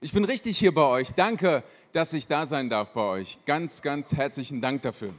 Ich bin richtig hier bei euch. Danke, dass ich da sein darf bei euch. Ganz, ganz herzlichen Dank dafür.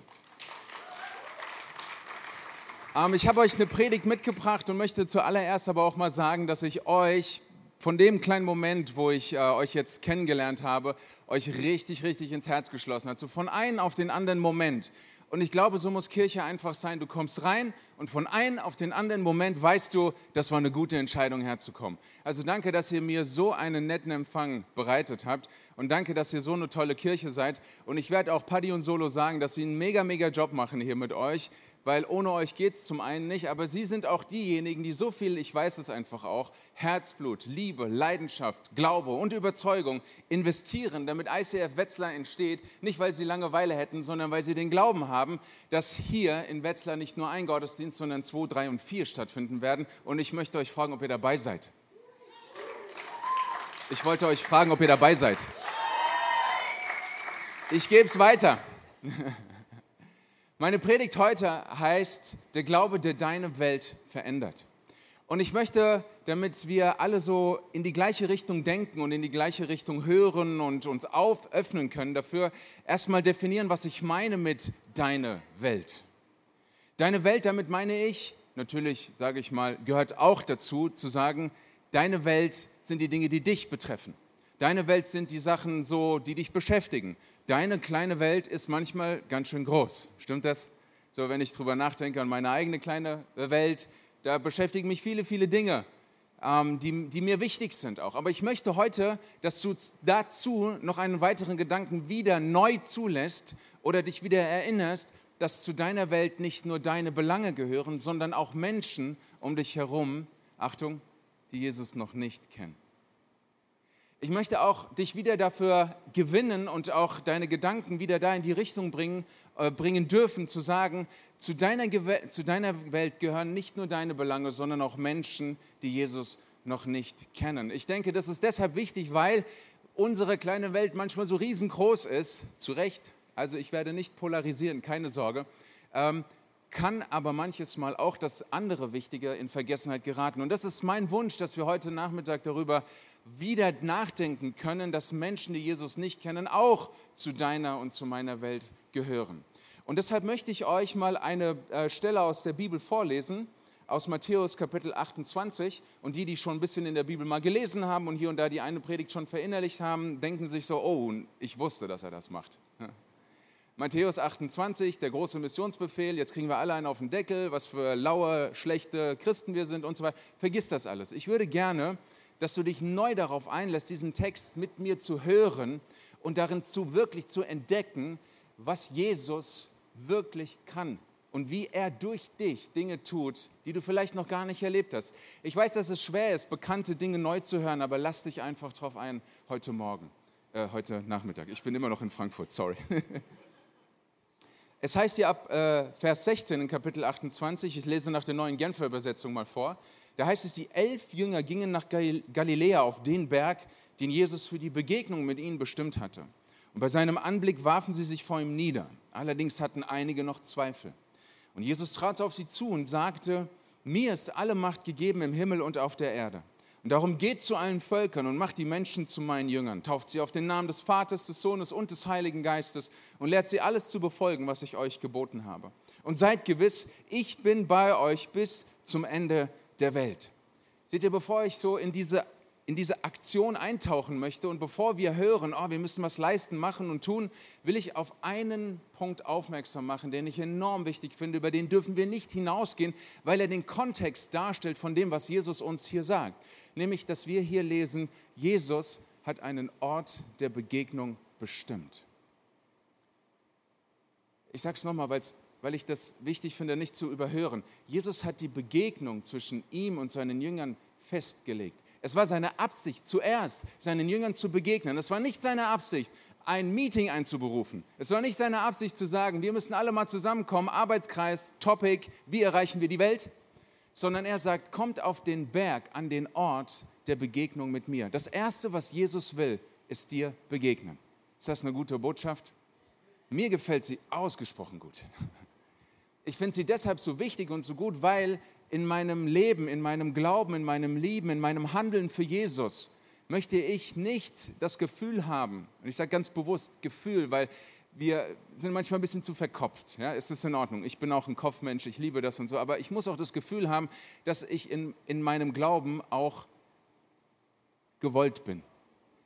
Ähm, ich habe euch eine Predigt mitgebracht und möchte zuallererst aber auch mal sagen, dass ich euch von dem kleinen Moment, wo ich äh, euch jetzt kennengelernt habe, euch richtig, richtig ins Herz geschlossen hat. So von einem auf den anderen Moment. Und ich glaube, so muss Kirche einfach sein. Du kommst rein und von einem auf den anderen Moment weißt du, das war eine gute Entscheidung herzukommen. Also danke, dass ihr mir so einen netten Empfang bereitet habt und danke, dass ihr so eine tolle Kirche seid. Und ich werde auch Paddy und Solo sagen, dass sie einen mega, mega Job machen hier mit euch weil ohne euch geht es zum einen nicht, aber sie sind auch diejenigen, die so viel, ich weiß es einfach auch, Herzblut, Liebe, Leidenschaft, Glaube und Überzeugung investieren, damit ICF Wetzlar entsteht, nicht weil sie Langeweile hätten, sondern weil sie den Glauben haben, dass hier in Wetzlar nicht nur ein Gottesdienst, sondern zwei, drei und vier stattfinden werden. Und ich möchte euch fragen, ob ihr dabei seid. Ich wollte euch fragen, ob ihr dabei seid. Ich gebe es weiter. Meine Predigt heute heißt Der Glaube, der deine Welt verändert. Und ich möchte, damit wir alle so in die gleiche Richtung denken und in die gleiche Richtung hören und uns auföffnen können, dafür erstmal definieren, was ich meine mit deine Welt. Deine Welt, damit meine ich, natürlich sage ich mal, gehört auch dazu zu sagen, deine Welt sind die Dinge, die dich betreffen. Deine Welt sind die Sachen so, die dich beschäftigen deine kleine Welt ist manchmal ganz schön groß. Stimmt das? So, wenn ich drüber nachdenke an meine eigene kleine Welt, da beschäftigen mich viele, viele Dinge, ähm, die, die mir wichtig sind auch. Aber ich möchte heute, dass du dazu noch einen weiteren Gedanken wieder neu zulässt oder dich wieder erinnerst, dass zu deiner Welt nicht nur deine Belange gehören, sondern auch Menschen um dich herum, Achtung, die Jesus noch nicht kennen. Ich möchte auch dich wieder dafür gewinnen und auch deine Gedanken wieder da in die Richtung bringen, äh, bringen dürfen, zu sagen, zu deiner, zu deiner Welt gehören nicht nur deine Belange, sondern auch Menschen, die Jesus noch nicht kennen. Ich denke, das ist deshalb wichtig, weil unsere kleine Welt manchmal so riesengroß ist, zu Recht, also ich werde nicht polarisieren, keine Sorge, ähm, kann aber manches Mal auch das andere Wichtige in Vergessenheit geraten. Und das ist mein Wunsch, dass wir heute Nachmittag darüber wieder nachdenken können, dass Menschen, die Jesus nicht kennen, auch zu deiner und zu meiner Welt gehören. Und deshalb möchte ich euch mal eine äh, Stelle aus der Bibel vorlesen, aus Matthäus Kapitel 28. Und die, die schon ein bisschen in der Bibel mal gelesen haben und hier und da die eine Predigt schon verinnerlicht haben, denken sich so, oh, ich wusste, dass er das macht. Matthäus 28, der große Missionsbefehl, jetzt kriegen wir alle einen auf den Deckel, was für laue, schlechte Christen wir sind und so weiter. Vergiss das alles. Ich würde gerne dass du dich neu darauf einlässt, diesen Text mit mir zu hören und darin zu wirklich zu entdecken, was Jesus wirklich kann und wie er durch dich Dinge tut, die du vielleicht noch gar nicht erlebt hast. Ich weiß, dass es schwer ist, bekannte Dinge neu zu hören, aber lass dich einfach drauf ein heute Morgen, äh, heute Nachmittag. Ich bin immer noch in Frankfurt, sorry. Es heißt hier ab äh, Vers 16 in Kapitel 28, ich lese nach der neuen Genfer Übersetzung mal vor, da heißt es, die elf Jünger gingen nach Galiläa auf den Berg, den Jesus für die Begegnung mit ihnen bestimmt hatte. Und bei seinem Anblick warfen sie sich vor ihm nieder. Allerdings hatten einige noch Zweifel. Und Jesus trat auf sie zu und sagte, mir ist alle Macht gegeben im Himmel und auf der Erde. Und darum geht zu allen Völkern und macht die Menschen zu meinen Jüngern. Tauft sie auf den Namen des Vaters, des Sohnes und des Heiligen Geistes und lehrt sie alles zu befolgen, was ich euch geboten habe. Und seid gewiss, ich bin bei euch bis zum Ende der Welt. Seht ihr, bevor ich so in diese, in diese Aktion eintauchen möchte und bevor wir hören, oh, wir müssen was leisten, machen und tun, will ich auf einen Punkt aufmerksam machen, den ich enorm wichtig finde, über den dürfen wir nicht hinausgehen, weil er den Kontext darstellt von dem, was Jesus uns hier sagt. Nämlich, dass wir hier lesen, Jesus hat einen Ort der Begegnung bestimmt. Ich sage es nochmal, weil ich das wichtig finde, nicht zu überhören. Jesus hat die Begegnung zwischen ihm und seinen Jüngern festgelegt. Es war seine Absicht, zuerst seinen Jüngern zu begegnen. Es war nicht seine Absicht, ein Meeting einzuberufen. Es war nicht seine Absicht zu sagen, wir müssen alle mal zusammenkommen, Arbeitskreis, Topic, wie erreichen wir die Welt? Sondern er sagt, kommt auf den Berg, an den Ort der Begegnung mit mir. Das Erste, was Jesus will, ist dir begegnen. Ist das eine gute Botschaft? Mir gefällt sie ausgesprochen gut. Ich finde sie deshalb so wichtig und so gut, weil in meinem Leben, in meinem Glauben, in meinem Lieben, in meinem Handeln für Jesus möchte ich nicht das Gefühl haben, und ich sage ganz bewusst Gefühl, weil wir sind manchmal ein bisschen zu verkopft. Ja, es ist in Ordnung. Ich bin auch ein Kopfmensch, ich liebe das und so. Aber ich muss auch das Gefühl haben, dass ich in, in meinem Glauben auch gewollt bin.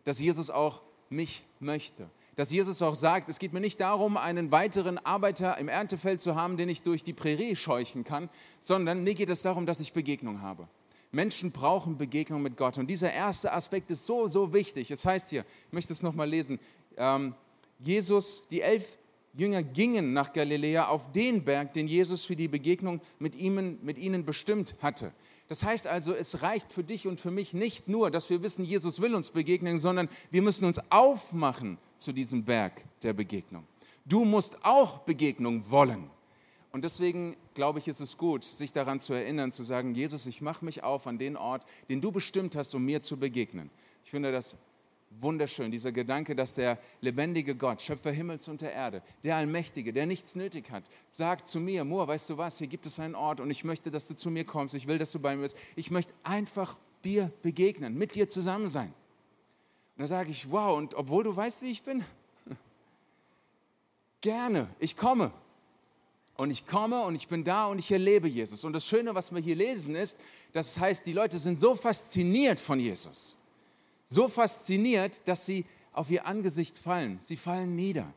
Dass Jesus auch mich möchte. Dass Jesus auch sagt, es geht mir nicht darum, einen weiteren Arbeiter im Erntefeld zu haben, den ich durch die Prärie scheuchen kann, sondern mir geht es darum, dass ich Begegnung habe. Menschen brauchen Begegnung mit Gott. Und dieser erste Aspekt ist so, so wichtig. Es heißt hier, ich möchte es nochmal lesen, ähm, Jesus, die elf Jünger gingen nach Galiläa auf den Berg, den Jesus für die Begegnung mit ihnen, mit ihnen bestimmt hatte. Das heißt also, es reicht für dich und für mich nicht nur, dass wir wissen, Jesus will uns begegnen, sondern wir müssen uns aufmachen zu diesem Berg der Begegnung. Du musst auch Begegnung wollen. Und deswegen glaube ich, ist es gut, sich daran zu erinnern, zu sagen, Jesus, ich mache mich auf an den Ort, den du bestimmt hast, um mir zu begegnen. Ich finde das wunderschön, dieser Gedanke, dass der lebendige Gott, Schöpfer Himmels und der Erde, der Allmächtige, der nichts nötig hat, sagt zu mir, Moor, weißt du was, hier gibt es einen Ort und ich möchte, dass du zu mir kommst, ich will, dass du bei mir bist. Ich möchte einfach dir begegnen, mit dir zusammen sein. Und da sage ich, wow, und obwohl du weißt, wie ich bin, gerne, ich komme. Und ich komme und ich bin da und ich erlebe Jesus. Und das Schöne, was wir hier lesen, ist, das heißt, die Leute sind so fasziniert von Jesus so fasziniert, dass sie auf ihr Angesicht fallen. Sie fallen nieder.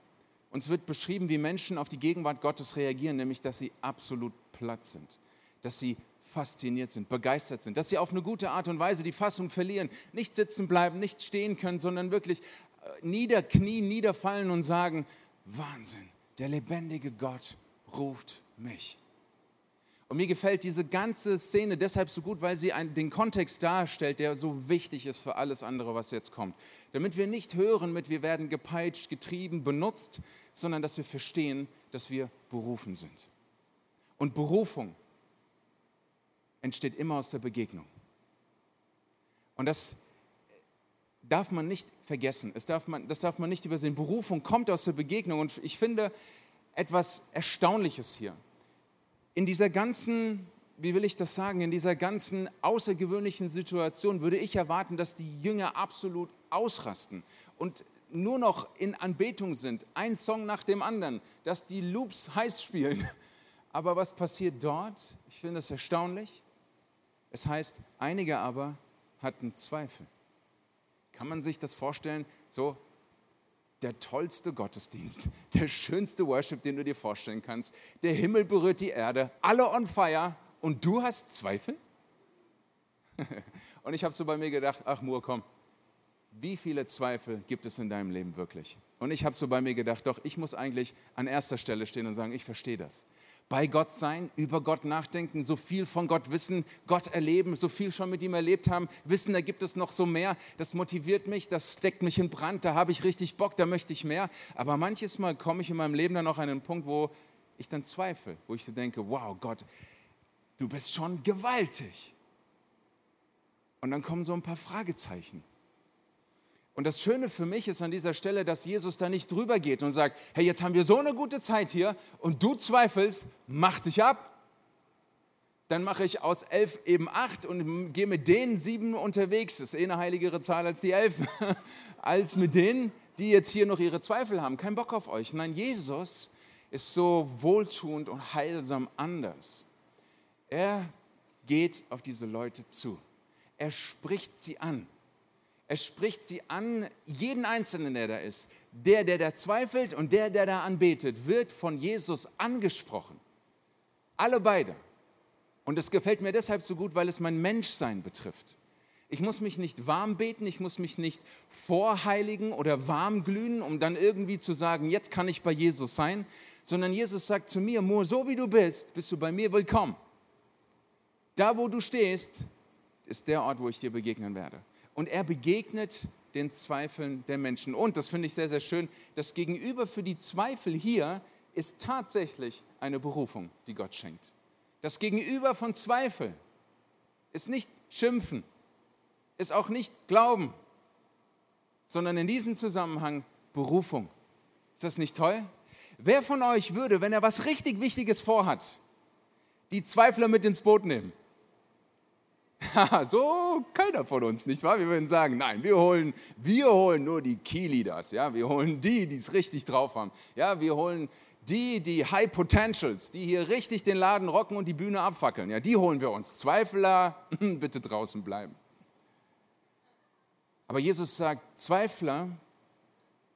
Uns wird beschrieben, wie Menschen auf die Gegenwart Gottes reagieren, nämlich dass sie absolut platt sind, dass sie fasziniert sind, begeistert sind, dass sie auf eine gute Art und Weise die Fassung verlieren, nicht sitzen bleiben, nicht stehen können, sondern wirklich äh, niederknien, niederfallen und sagen, Wahnsinn, der lebendige Gott ruft mich. Und mir gefällt diese ganze Szene deshalb so gut, weil sie einen, den Kontext darstellt, der so wichtig ist für alles andere, was jetzt kommt. Damit wir nicht hören mit, wir werden gepeitscht, getrieben, benutzt, sondern dass wir verstehen, dass wir berufen sind. Und Berufung entsteht immer aus der Begegnung. Und das darf man nicht vergessen, das darf man, das darf man nicht übersehen. Berufung kommt aus der Begegnung und ich finde etwas Erstaunliches hier in dieser ganzen, wie will ich das sagen, in dieser ganzen außergewöhnlichen Situation würde ich erwarten, dass die Jünger absolut ausrasten und nur noch in Anbetung sind, ein Song nach dem anderen, dass die Loops heiß spielen. Aber was passiert dort? Ich finde es erstaunlich. Es heißt, einige aber hatten Zweifel. Kann man sich das vorstellen? So, der tollste Gottesdienst, der schönste Worship, den du dir vorstellen kannst. Der Himmel berührt die Erde, alle on fire und du hast Zweifel? und ich habe so bei mir gedacht, ach Mur, komm, wie viele Zweifel gibt es in deinem Leben wirklich? Und ich habe so bei mir gedacht, doch, ich muss eigentlich an erster Stelle stehen und sagen, ich verstehe das bei Gott sein, über Gott nachdenken, so viel von Gott wissen, Gott erleben, so viel schon mit ihm erlebt haben, wissen, da gibt es noch so mehr. Das motiviert mich, das steckt mich in Brand, da habe ich richtig Bock, da möchte ich mehr. Aber manches Mal komme ich in meinem Leben dann auch an einen Punkt, wo ich dann zweifle, wo ich so denke, wow, Gott, du bist schon gewaltig. Und dann kommen so ein paar Fragezeichen. Und das Schöne für mich ist an dieser Stelle, dass Jesus da nicht drüber geht und sagt, hey, jetzt haben wir so eine gute Zeit hier und du zweifelst, mach dich ab. Dann mache ich aus elf eben acht und gehe mit denen sieben unterwegs. Das ist eh eine heiligere Zahl als die elf. als mit denen, die jetzt hier noch ihre Zweifel haben. Kein Bock auf euch. Nein, Jesus ist so wohltuend und heilsam anders. Er geht auf diese Leute zu. Er spricht sie an. Er spricht sie an, jeden Einzelnen, der da ist. Der, der da zweifelt und der, der da anbetet, wird von Jesus angesprochen. Alle beide. Und es gefällt mir deshalb so gut, weil es mein Menschsein betrifft. Ich muss mich nicht warm beten, ich muss mich nicht vorheiligen oder warm glühen, um dann irgendwie zu sagen, jetzt kann ich bei Jesus sein, sondern Jesus sagt zu mir, Mo, so wie du bist, bist du bei mir willkommen. Da, wo du stehst, ist der Ort, wo ich dir begegnen werde und er begegnet den Zweifeln der Menschen. Und, das finde ich sehr, sehr schön, das Gegenüber für die Zweifel hier ist tatsächlich eine Berufung, die Gott schenkt. Das Gegenüber von Zweifel ist nicht Schimpfen, ist auch nicht Glauben, sondern in diesem Zusammenhang Berufung. Ist das nicht toll? Wer von euch würde, wenn er was richtig Wichtiges vorhat, die Zweifler mit ins Boot nehmen? so keiner von uns, nicht wahr? Wir würden sagen, nein, wir holen, wir holen nur die Key-Leaders, ja? wir holen die, die es richtig drauf haben. Ja? Wir holen die, die High Potentials, die hier richtig den Laden rocken und die Bühne abfackeln, ja, die holen wir uns. Zweifler, bitte draußen bleiben. Aber Jesus sagt, Zweifler,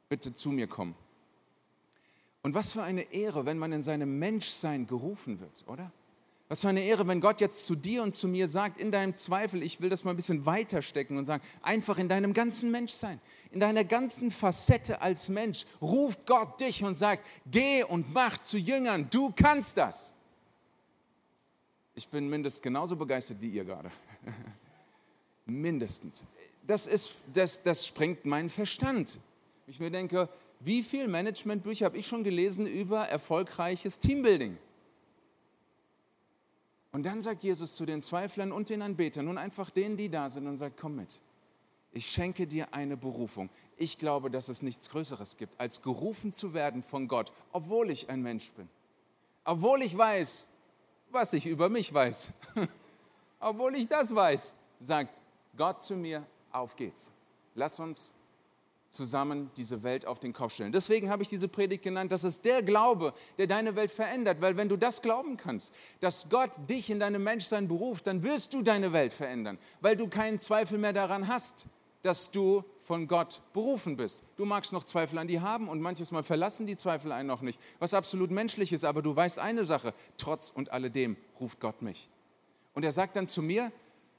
bitte zu mir kommen. Und was für eine Ehre, wenn man in seinem Menschsein gerufen wird, oder? Was für eine Ehre, wenn Gott jetzt zu dir und zu mir sagt, in deinem Zweifel, ich will das mal ein bisschen weiter stecken und sagen, einfach in deinem ganzen Menschsein, in deiner ganzen Facette als Mensch, ruft Gott dich und sagt, geh und mach zu Jüngern, du kannst das. Ich bin mindestens genauso begeistert wie ihr gerade. mindestens. Das, ist, das, das sprengt meinen Verstand. Ich mir denke, wie viele Managementbücher habe ich schon gelesen über erfolgreiches Teambuilding? Und dann sagt Jesus zu den Zweiflern und den Anbetern, nun einfach denen, die da sind, und sagt, komm mit. Ich schenke dir eine Berufung. Ich glaube, dass es nichts Größeres gibt, als gerufen zu werden von Gott, obwohl ich ein Mensch bin. Obwohl ich weiß, was ich über mich weiß. obwohl ich das weiß, sagt Gott zu mir, auf geht's. Lass uns zusammen diese Welt auf den Kopf stellen. Deswegen habe ich diese Predigt genannt, das ist der Glaube, der deine Welt verändert, weil wenn du das glauben kannst, dass Gott dich in deinem Menschsein beruft, dann wirst du deine Welt verändern, weil du keinen Zweifel mehr daran hast, dass du von Gott berufen bist. Du magst noch Zweifel an die haben und manches Mal verlassen die Zweifel einen noch nicht, was absolut menschlich ist, aber du weißt eine Sache, trotz und alledem ruft Gott mich. Und er sagt dann zu mir,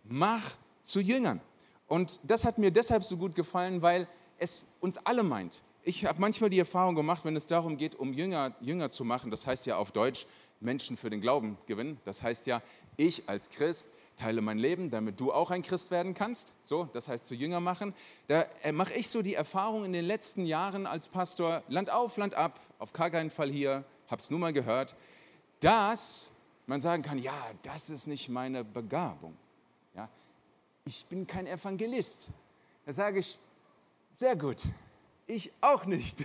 mach zu Jüngern. Und das hat mir deshalb so gut gefallen, weil es uns alle meint. Ich habe manchmal die Erfahrung gemacht, wenn es darum geht, um Jünger, Jünger zu machen, das heißt ja auf Deutsch Menschen für den Glauben gewinnen. Das heißt ja, ich als Christ teile mein Leben, damit du auch ein Christ werden kannst. So, das heißt zu Jünger machen. Da äh, mache ich so die Erfahrung in den letzten Jahren als Pastor, Land auf, Land ab, auf gar keinen Fall hier, habe es nur mal gehört, dass man sagen kann, ja, das ist nicht meine Begabung. Ja, ich bin kein Evangelist. Da sage ich, sehr gut. Ich auch nicht.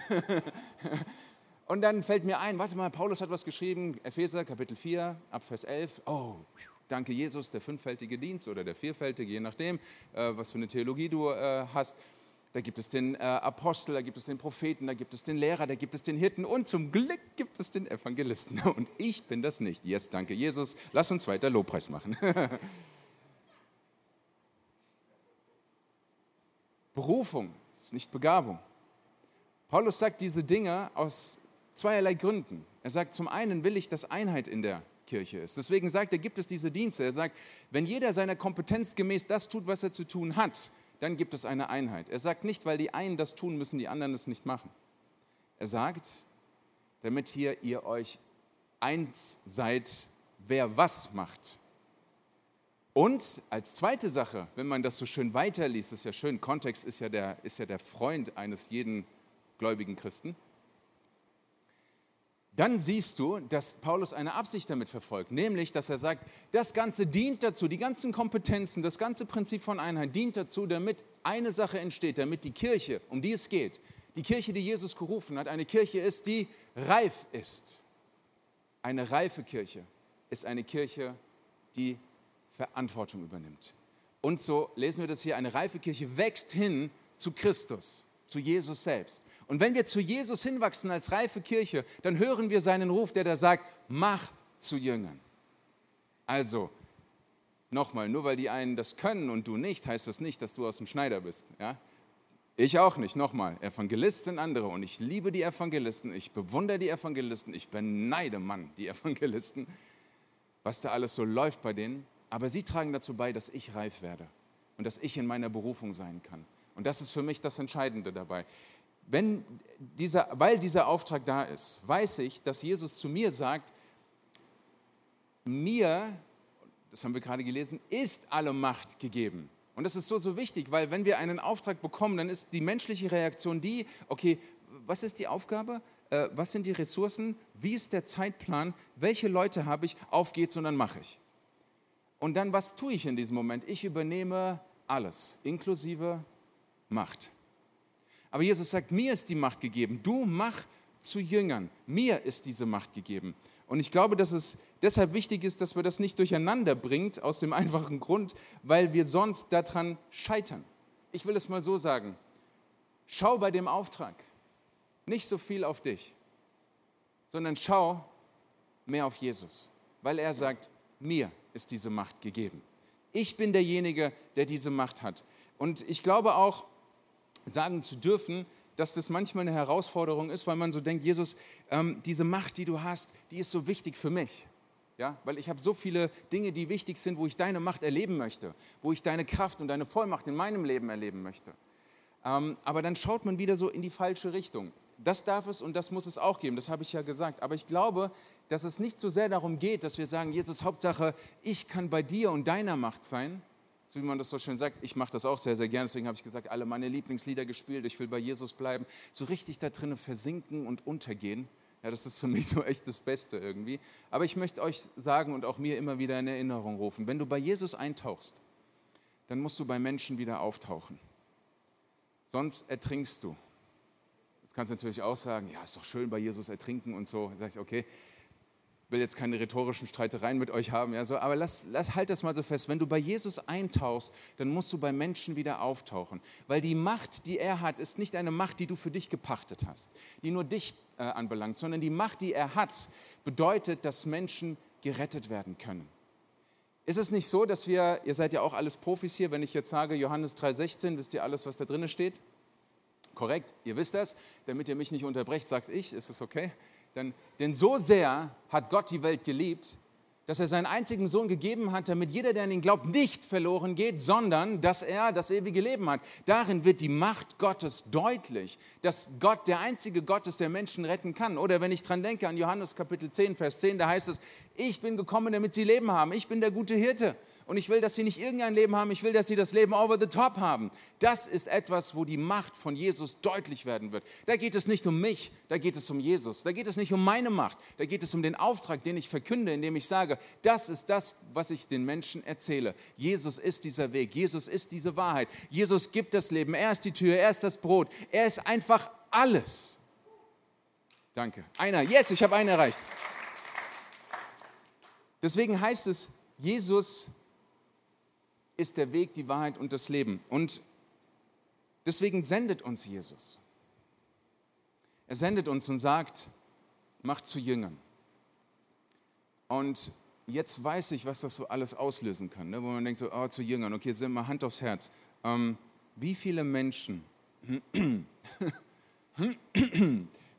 Und dann fällt mir ein, warte mal, Paulus hat was geschrieben, Epheser Kapitel 4, ab Vers 11. Oh, danke Jesus, der fünffältige Dienst oder der vierfältige, je nachdem, äh, was für eine Theologie du äh, hast. Da gibt es den äh, Apostel, da gibt es den Propheten, da gibt es den Lehrer, da gibt es den Hirten und zum Glück gibt es den Evangelisten. Und ich bin das nicht. Yes, danke Jesus. Lass uns weiter Lobpreis machen. Berufung ist nicht Begabung. Paulus sagt diese Dinge aus zweierlei Gründen. Er sagt, zum einen will ich, dass Einheit in der Kirche ist. Deswegen sagt er, gibt es diese Dienste. Er sagt, wenn jeder seiner Kompetenz gemäß das tut, was er zu tun hat, dann gibt es eine Einheit. Er sagt nicht, weil die einen das tun, müssen die anderen es nicht machen. Er sagt, damit hier ihr euch eins seid, wer was macht. Und als zweite Sache, wenn man das so schön weiterliest, ist ja schön, Kontext ist ja der, ist ja der Freund eines jeden gläubigen Christen, dann siehst du, dass Paulus eine Absicht damit verfolgt, nämlich, dass er sagt, das Ganze dient dazu, die ganzen Kompetenzen, das ganze Prinzip von Einheit dient dazu, damit eine Sache entsteht, damit die Kirche, um die es geht, die Kirche, die Jesus gerufen hat, eine Kirche ist, die reif ist. Eine reife Kirche ist eine Kirche, die Verantwortung übernimmt. Und so lesen wir das hier, eine reife Kirche wächst hin zu Christus, zu Jesus selbst. Und wenn wir zu Jesus hinwachsen als reife Kirche, dann hören wir seinen Ruf, der da sagt, mach zu Jüngern. Also, nochmal, nur weil die einen das können und du nicht, heißt das nicht, dass du aus dem Schneider bist. Ja? Ich auch nicht, nochmal. Evangelisten sind andere und ich liebe die Evangelisten, ich bewundere die Evangelisten, ich beneide Mann die Evangelisten, was da alles so läuft bei denen aber sie tragen dazu bei, dass ich reif werde und dass ich in meiner Berufung sein kann. Und das ist für mich das Entscheidende dabei. Wenn dieser, weil dieser Auftrag da ist, weiß ich, dass Jesus zu mir sagt, mir, das haben wir gerade gelesen, ist alle Macht gegeben. Und das ist so, so wichtig, weil wenn wir einen Auftrag bekommen, dann ist die menschliche Reaktion die, okay, was ist die Aufgabe? Äh, was sind die Ressourcen? Wie ist der Zeitplan? Welche Leute habe ich? Auf geht's und dann mache ich. Und dann, was tue ich in diesem Moment? Ich übernehme alles, inklusive Macht. Aber Jesus sagt, mir ist die Macht gegeben. Du mach zu Jüngern. Mir ist diese Macht gegeben. Und ich glaube, dass es deshalb wichtig ist, dass wir das nicht durcheinander bringt, aus dem einfachen Grund, weil wir sonst daran scheitern. Ich will es mal so sagen. Schau bei dem Auftrag nicht so viel auf dich, sondern schau mehr auf Jesus, weil er sagt, mir ist diese Macht gegeben. Ich bin derjenige, der diese Macht hat. Und ich glaube auch, sagen zu dürfen, dass das manchmal eine Herausforderung ist, weil man so denkt, Jesus, ähm, diese Macht, die du hast, die ist so wichtig für mich. Ja, weil ich habe so viele Dinge, die wichtig sind, wo ich deine Macht erleben möchte, wo ich deine Kraft und deine Vollmacht in meinem Leben erleben möchte. Ähm, aber dann schaut man wieder so in die falsche Richtung. Das darf es und das muss es auch geben, das habe ich ja gesagt. Aber ich glaube, dass es nicht so sehr darum geht, dass wir sagen, Jesus, Hauptsache, ich kann bei dir und deiner Macht sein, so wie man das so schön sagt, ich mache das auch sehr, sehr gerne, deswegen habe ich gesagt, alle meine Lieblingslieder gespielt, ich will bei Jesus bleiben, so richtig da drinnen versinken und untergehen. Ja, das ist für mich so echt das Beste irgendwie. Aber ich möchte euch sagen und auch mir immer wieder in Erinnerung rufen, wenn du bei Jesus eintauchst, dann musst du bei Menschen wieder auftauchen. Sonst ertrinkst du. Kannst natürlich auch sagen, ja, ist doch schön bei Jesus ertrinken und so. Dann sage ich, okay, will jetzt keine rhetorischen Streitereien mit euch haben, ja, so, aber lass, lass, halt das mal so fest. Wenn du bei Jesus eintauchst, dann musst du bei Menschen wieder auftauchen. Weil die Macht, die er hat, ist nicht eine Macht, die du für dich gepachtet hast, die nur dich äh, anbelangt, sondern die Macht, die er hat, bedeutet, dass Menschen gerettet werden können. Ist es nicht so, dass wir, ihr seid ja auch alles Profis hier, wenn ich jetzt sage Johannes 3,16, wisst ihr alles, was da drin steht? Korrekt, ihr wisst das. Damit ihr mich nicht unterbrecht, sagt ich, ist es okay? Denn, denn so sehr hat Gott die Welt geliebt, dass er seinen einzigen Sohn gegeben hat, damit jeder, der an ihn glaubt, nicht verloren geht, sondern dass er das ewige Leben hat. Darin wird die Macht Gottes deutlich, dass Gott der einzige Gott ist, der Menschen retten kann. Oder wenn ich dran denke an Johannes Kapitel 10, Vers 10, da heißt es, ich bin gekommen, damit sie Leben haben. Ich bin der gute Hirte. Und ich will, dass sie nicht irgendein Leben haben, ich will, dass sie das Leben over the top haben. Das ist etwas, wo die Macht von Jesus deutlich werden wird. Da geht es nicht um mich, da geht es um Jesus. Da geht es nicht um meine Macht, da geht es um den Auftrag, den ich verkünde, indem ich sage, das ist das, was ich den Menschen erzähle. Jesus ist dieser Weg, Jesus ist diese Wahrheit. Jesus gibt das Leben, er ist die Tür, er ist das Brot, er ist einfach alles. Danke. Einer, yes, ich habe einen erreicht. Deswegen heißt es, Jesus ist der Weg, die Wahrheit und das Leben. Und deswegen sendet uns Jesus. Er sendet uns und sagt, macht zu Jüngern. Und jetzt weiß ich, was das so alles auslösen kann, ne? wo man denkt, so, oh, zu Jüngern, okay, sind mal Hand aufs Herz. Ähm, wie viele Menschen,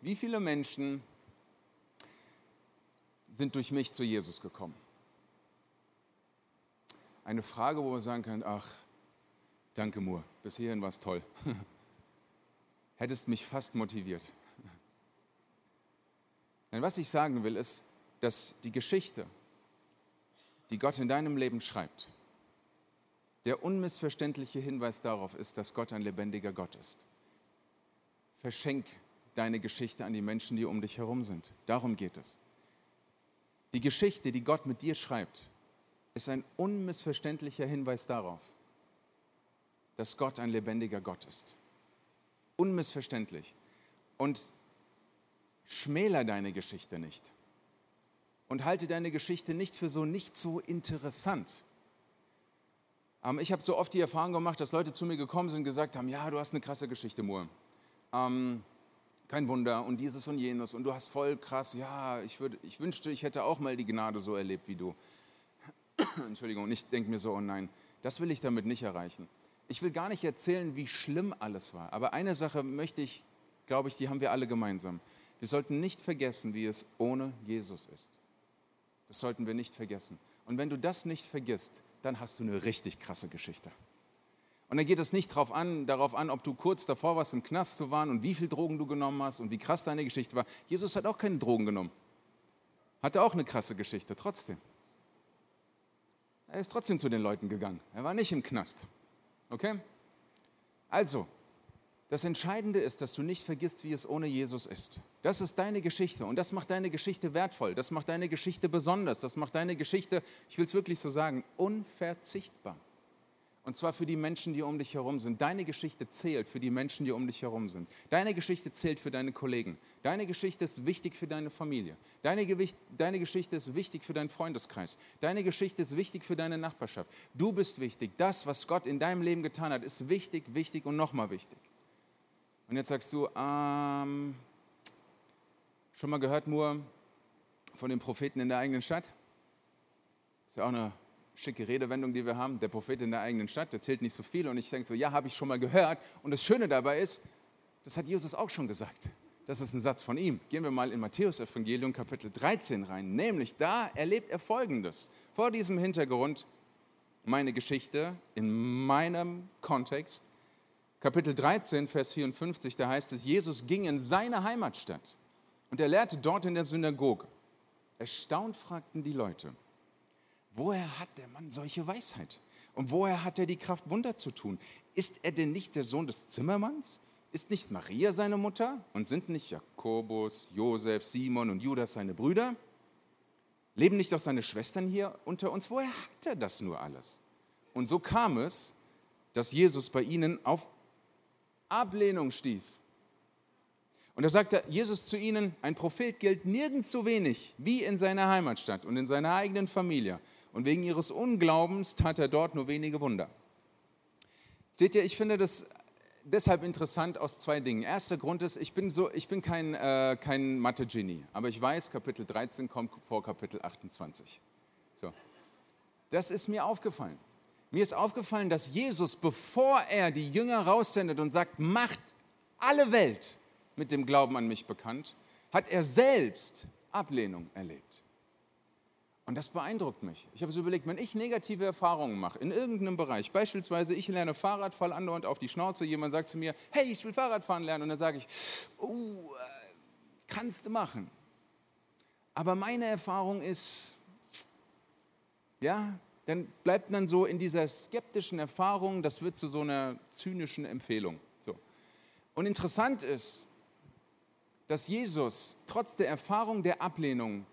wie viele Menschen sind durch mich zu Jesus gekommen? Eine Frage, wo man sagen kann, ach, danke Mur, bis hierhin war es toll. Hättest mich fast motiviert. Denn was ich sagen will, ist, dass die Geschichte, die Gott in deinem Leben schreibt, der unmissverständliche Hinweis darauf ist, dass Gott ein lebendiger Gott ist. Verschenk deine Geschichte an die Menschen, die um dich herum sind. Darum geht es. Die Geschichte, die Gott mit dir schreibt, ist ein unmissverständlicher Hinweis darauf, dass Gott ein lebendiger Gott ist. Unmissverständlich. Und schmäler deine Geschichte nicht. Und halte deine Geschichte nicht für so nicht so interessant. Ähm, ich habe so oft die Erfahrung gemacht, dass Leute zu mir gekommen sind und gesagt haben, ja, du hast eine krasse Geschichte, Moore. Ähm, kein Wunder und dieses und jenes und du hast voll krass, ja, ich, würd, ich wünschte, ich hätte auch mal die Gnade so erlebt wie du. Entschuldigung, und ich denke mir so, oh nein, das will ich damit nicht erreichen. Ich will gar nicht erzählen, wie schlimm alles war, aber eine Sache möchte ich, glaube ich, die haben wir alle gemeinsam. Wir sollten nicht vergessen, wie es ohne Jesus ist. Das sollten wir nicht vergessen. Und wenn du das nicht vergisst, dann hast du eine richtig krasse Geschichte. Und dann geht es nicht darauf an, darauf an, ob du kurz davor warst, im Knast zu waren und wie viel Drogen du genommen hast und wie krass deine Geschichte war. Jesus hat auch keine Drogen genommen. Hatte auch eine krasse Geschichte, trotzdem. Er ist trotzdem zu den Leuten gegangen. Er war nicht im Knast. Okay? Also, das Entscheidende ist, dass du nicht vergisst, wie es ohne Jesus ist. Das ist deine Geschichte und das macht deine Geschichte wertvoll, das macht deine Geschichte besonders, das macht deine Geschichte, ich will es wirklich so sagen, unverzichtbar. Und zwar für die Menschen, die um dich herum sind. Deine Geschichte zählt für die Menschen, die um dich herum sind. Deine Geschichte zählt für deine Kollegen. Deine Geschichte ist wichtig für deine Familie. Deine, Gewicht, deine Geschichte ist wichtig für deinen Freundeskreis. Deine Geschichte ist wichtig für deine Nachbarschaft. Du bist wichtig. Das, was Gott in deinem Leben getan hat, ist wichtig, wichtig und nochmal wichtig. Und jetzt sagst du, ähm, schon mal gehört nur von den Propheten in der eigenen Stadt? Ist ja auch eine schicke Redewendung, die wir haben, der Prophet in der eigenen Stadt, der zählt nicht so viel. Und ich denke so, ja, habe ich schon mal gehört. Und das Schöne dabei ist, das hat Jesus auch schon gesagt. Das ist ein Satz von ihm. Gehen wir mal in Matthäus Evangelium Kapitel 13 rein. Nämlich da erlebt er Folgendes. Vor diesem Hintergrund meine Geschichte in meinem Kontext. Kapitel 13, Vers 54, da heißt es, Jesus ging in seine Heimatstadt und er lehrte dort in der Synagoge. Erstaunt fragten die Leute, Woher hat der Mann solche Weisheit? Und woher hat er die Kraft, Wunder zu tun? Ist er denn nicht der Sohn des Zimmermanns? Ist nicht Maria seine Mutter? Und sind nicht Jakobus, Josef, Simon und Judas seine Brüder? Leben nicht auch seine Schwestern hier unter uns? Woher hat er das nur alles? Und so kam es, dass Jesus bei ihnen auf Ablehnung stieß. Und da sagte Jesus zu ihnen, ein Prophet gilt nirgends so wenig wie in seiner Heimatstadt und in seiner eigenen Familie und wegen ihres Unglaubens tat er dort nur wenige Wunder. Seht ihr, ich finde das deshalb interessant aus zwei Dingen. Erster Grund ist, ich bin, so, ich bin kein, äh, kein Mathe-Genie, aber ich weiß, Kapitel 13 kommt vor Kapitel 28. So. Das ist mir aufgefallen. Mir ist aufgefallen, dass Jesus, bevor er die Jünger raussendet und sagt, macht alle Welt mit dem Glauben an mich bekannt, hat er selbst Ablehnung erlebt. Und das beeindruckt mich. Ich habe so überlegt, wenn ich negative Erfahrungen mache in irgendeinem Bereich, beispielsweise ich lerne Fahrrad, fall andauernd auf die Schnauze, jemand sagt zu mir, hey, ich will Fahrradfahren lernen, und dann sage ich, oh, äh, kannst du machen. Aber meine Erfahrung ist, ja, dann bleibt man so in dieser skeptischen Erfahrung, das wird zu so einer zynischen Empfehlung. So. Und interessant ist, dass Jesus trotz der Erfahrung der Ablehnung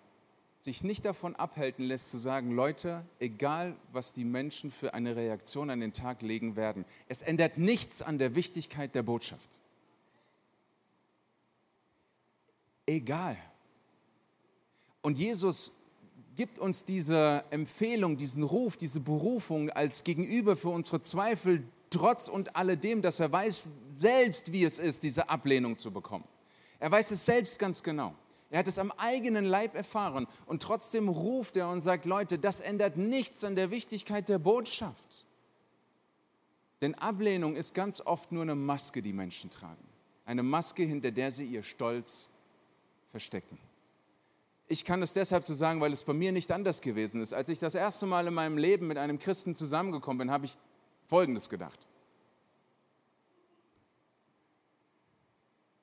sich nicht davon abhalten lässt zu sagen, Leute, egal was die Menschen für eine Reaktion an den Tag legen werden, es ändert nichts an der Wichtigkeit der Botschaft. Egal. Und Jesus gibt uns diese Empfehlung, diesen Ruf, diese Berufung als Gegenüber für unsere Zweifel, trotz und alledem, dass er weiß selbst, wie es ist, diese Ablehnung zu bekommen. Er weiß es selbst ganz genau. Er hat es am eigenen Leib erfahren und trotzdem ruft er und sagt, Leute, das ändert nichts an der Wichtigkeit der Botschaft. Denn Ablehnung ist ganz oft nur eine Maske, die Menschen tragen. Eine Maske, hinter der sie ihr Stolz verstecken. Ich kann es deshalb so sagen, weil es bei mir nicht anders gewesen ist. Als ich das erste Mal in meinem Leben mit einem Christen zusammengekommen bin, habe ich Folgendes gedacht.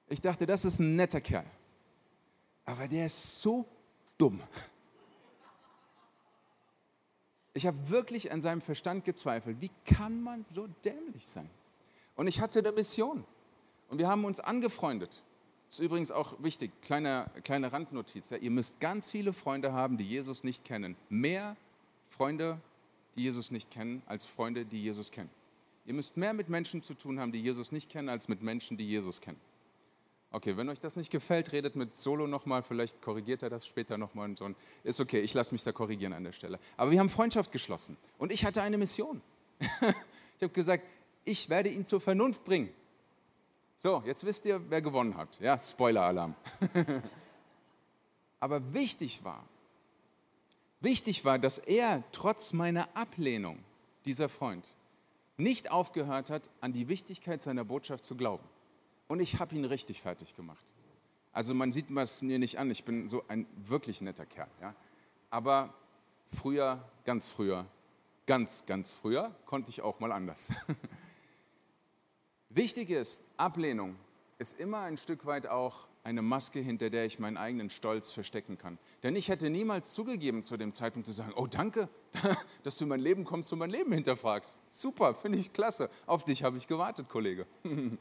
Ich dachte, das ist ein netter Kerl aber der ist so dumm. Ich habe wirklich an seinem Verstand gezweifelt. Wie kann man so dämlich sein? Und ich hatte eine Mission. Und wir haben uns angefreundet. Das ist übrigens auch wichtig, kleine, kleine Randnotiz. Ja. Ihr müsst ganz viele Freunde haben, die Jesus nicht kennen. Mehr Freunde, die Jesus nicht kennen, als Freunde, die Jesus kennen. Ihr müsst mehr mit Menschen zu tun haben, die Jesus nicht kennen, als mit Menschen, die Jesus kennen. Okay, wenn euch das nicht gefällt, redet mit Solo nochmal, vielleicht korrigiert er das später nochmal und so. Ist okay, ich lasse mich da korrigieren an der Stelle. Aber wir haben Freundschaft geschlossen und ich hatte eine Mission. ich habe gesagt, ich werde ihn zur Vernunft bringen. So, jetzt wisst ihr, wer gewonnen hat. Ja, Spoiler-Alarm. Aber wichtig war, wichtig war, dass er trotz meiner Ablehnung, dieser Freund, nicht aufgehört hat, an die Wichtigkeit seiner Botschaft zu glauben. Und ich habe ihn richtig fertig gemacht. Also man sieht es mir nicht an, ich bin so ein wirklich netter Kerl. Ja? Aber früher, ganz früher, ganz, ganz früher konnte ich auch mal anders. Wichtig ist, Ablehnung ist immer ein Stück weit auch eine Maske, hinter der ich meinen eigenen Stolz verstecken kann. Denn ich hätte niemals zugegeben zu dem Zeitpunkt zu sagen, oh danke, dass du in mein Leben kommst und mein Leben hinterfragst. Super, finde ich klasse. Auf dich habe ich gewartet, Kollege.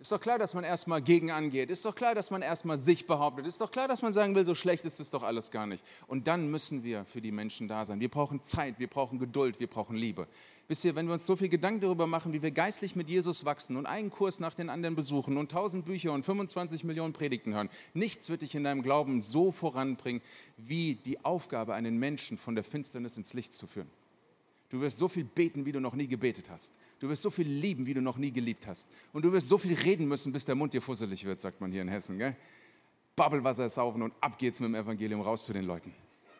Ist doch klar, dass man erstmal gegen angeht. Ist doch klar, dass man erstmal sich behauptet. Ist doch klar, dass man sagen will, so schlecht ist es doch alles gar nicht. Und dann müssen wir für die Menschen da sein. Wir brauchen Zeit, wir brauchen Geduld, wir brauchen Liebe. Wisst ihr, wenn wir uns so viel Gedanken darüber machen, wie wir geistlich mit Jesus wachsen und einen Kurs nach den anderen besuchen und tausend Bücher und 25 Millionen Predigten hören, nichts wird dich in deinem Glauben so voranbringen, wie die Aufgabe, einen Menschen von der Finsternis ins Licht zu führen. Du wirst so viel beten, wie du noch nie gebetet hast. Du wirst so viel lieben, wie du noch nie geliebt hast. Und du wirst so viel reden müssen, bis der Mund dir fusselig wird, sagt man hier in Hessen. Gell? Babbelwasser saufen und ab geht's mit dem Evangelium raus zu den Leuten.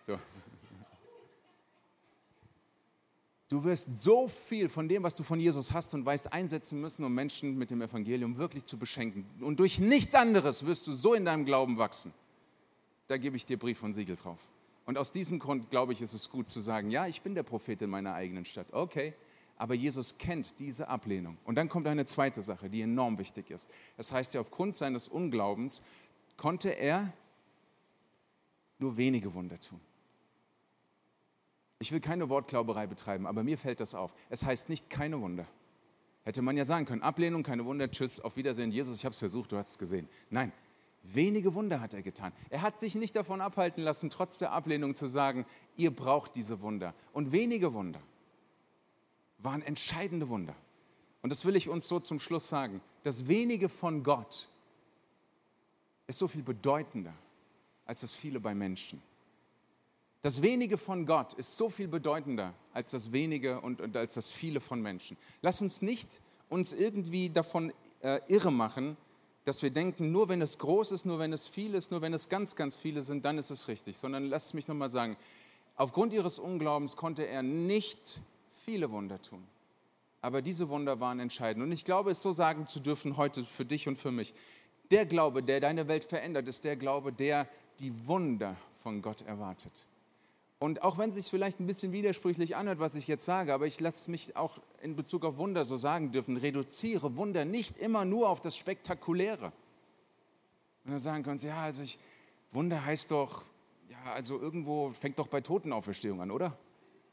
So. Du wirst so viel von dem, was du von Jesus hast und weißt, einsetzen müssen, um Menschen mit dem Evangelium wirklich zu beschenken. Und durch nichts anderes wirst du so in deinem Glauben wachsen. Da gebe ich dir Brief und Siegel drauf. Und aus diesem Grund, glaube ich, ist es gut zu sagen, ja, ich bin der Prophet in meiner eigenen Stadt. Okay, aber Jesus kennt diese Ablehnung. Und dann kommt eine zweite Sache, die enorm wichtig ist. Das heißt ja, aufgrund seines Unglaubens konnte er nur wenige Wunder tun. Ich will keine Wortglauberei betreiben, aber mir fällt das auf. Es heißt nicht keine Wunder. Hätte man ja sagen können, Ablehnung, keine Wunder, tschüss, auf Wiedersehen, Jesus, ich habe es versucht, du hast es gesehen. Nein, wenige Wunder hat er getan. Er hat sich nicht davon abhalten lassen, trotz der Ablehnung zu sagen, ihr braucht diese Wunder. Und wenige Wunder waren entscheidende Wunder. Und das will ich uns so zum Schluss sagen. Das wenige von Gott ist so viel bedeutender als das viele bei Menschen. Das wenige von Gott ist so viel bedeutender als das wenige und, und als das viele von Menschen. Lass uns nicht uns irgendwie davon äh, irre machen, dass wir denken, nur wenn es groß ist, nur wenn es viel ist, nur wenn es ganz, ganz viele sind, dann ist es richtig. Sondern lass es mich nochmal sagen, aufgrund ihres Unglaubens konnte er nicht viele Wunder tun. Aber diese Wunder waren entscheidend. Und ich glaube, es so sagen zu dürfen heute für dich und für mich. Der Glaube, der deine Welt verändert, ist der Glaube, der die Wunder von Gott erwartet. Und auch wenn es sich vielleicht ein bisschen widersprüchlich anhört, was ich jetzt sage, aber ich lasse es mich auch in Bezug auf Wunder so sagen dürfen, reduziere Wunder nicht immer nur auf das Spektakuläre. Und dann sagen sie, ja, also ich, Wunder heißt doch, ja, also irgendwo fängt doch bei Totenauferstehung an, oder?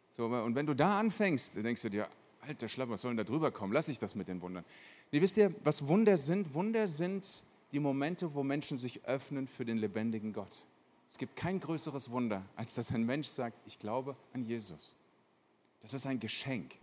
So, und wenn du da anfängst, dann denkst du dir, alter Schlapp, was soll denn da drüber kommen? Lass ich das mit den Wundern. Nee, wisst ihr, was Wunder sind? Wunder sind die Momente, wo Menschen sich öffnen für den lebendigen Gott. Es gibt kein größeres Wunder, als dass ein Mensch sagt, ich glaube an Jesus. Das ist ein Geschenk.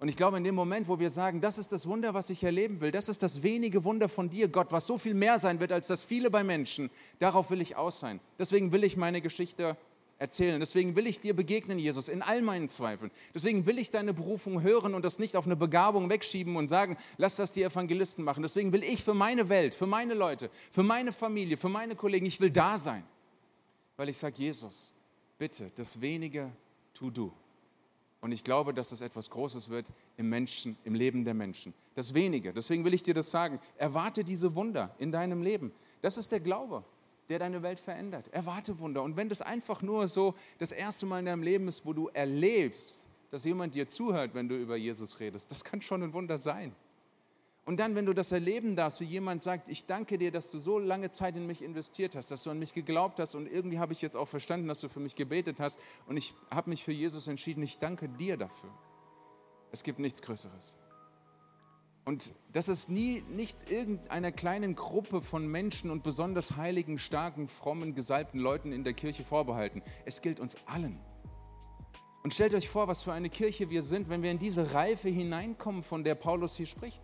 Und ich glaube, in dem Moment, wo wir sagen, das ist das Wunder, was ich erleben will, das ist das wenige Wunder von dir, Gott, was so viel mehr sein wird als das viele bei Menschen, darauf will ich aus sein. Deswegen will ich meine Geschichte erzählen. Deswegen will ich dir begegnen, Jesus, in all meinen Zweifeln. Deswegen will ich deine Berufung hören und das nicht auf eine Begabung wegschieben und sagen, lass das die Evangelisten machen. Deswegen will ich für meine Welt, für meine Leute, für meine Familie, für meine Kollegen, ich will da sein weil ich sage, Jesus, bitte, das wenige tu du. Und ich glaube, dass das etwas Großes wird im Menschen, im Leben der Menschen. Das wenige. Deswegen will ich dir das sagen. Erwarte diese Wunder in deinem Leben. Das ist der Glaube, der deine Welt verändert. Erwarte Wunder. Und wenn das einfach nur so das erste Mal in deinem Leben ist, wo du erlebst, dass jemand dir zuhört, wenn du über Jesus redest, das kann schon ein Wunder sein. Und dann, wenn du das erleben darfst, wie jemand sagt, ich danke dir, dass du so lange Zeit in mich investiert hast, dass du an mich geglaubt hast und irgendwie habe ich jetzt auch verstanden, dass du für mich gebetet hast und ich habe mich für Jesus entschieden, ich danke dir dafür. Es gibt nichts Größeres. Und das ist nie nicht irgendeiner kleinen Gruppe von Menschen und besonders heiligen, starken, frommen, gesalbten Leuten in der Kirche vorbehalten. Es gilt uns allen. Und stellt euch vor, was für eine Kirche wir sind, wenn wir in diese Reife hineinkommen, von der Paulus hier spricht.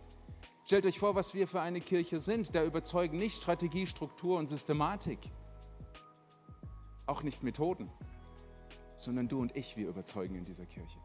Stellt euch vor, was wir für eine Kirche sind. Da überzeugen nicht Strategie, Struktur und Systematik. Auch nicht Methoden, sondern du und ich, wir überzeugen in dieser Kirche.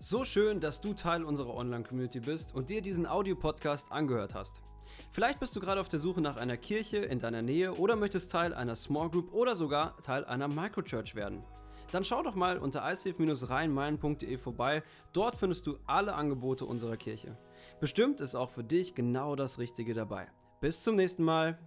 So schön, dass du Teil unserer Online-Community bist und dir diesen Audiopodcast angehört hast. Vielleicht bist du gerade auf der Suche nach einer Kirche in deiner Nähe oder möchtest Teil einer Small Group oder sogar Teil einer Microchurch werden dann schau doch mal unter icf-rheinmain.de vorbei. Dort findest du alle Angebote unserer Kirche. Bestimmt ist auch für dich genau das Richtige dabei. Bis zum nächsten Mal.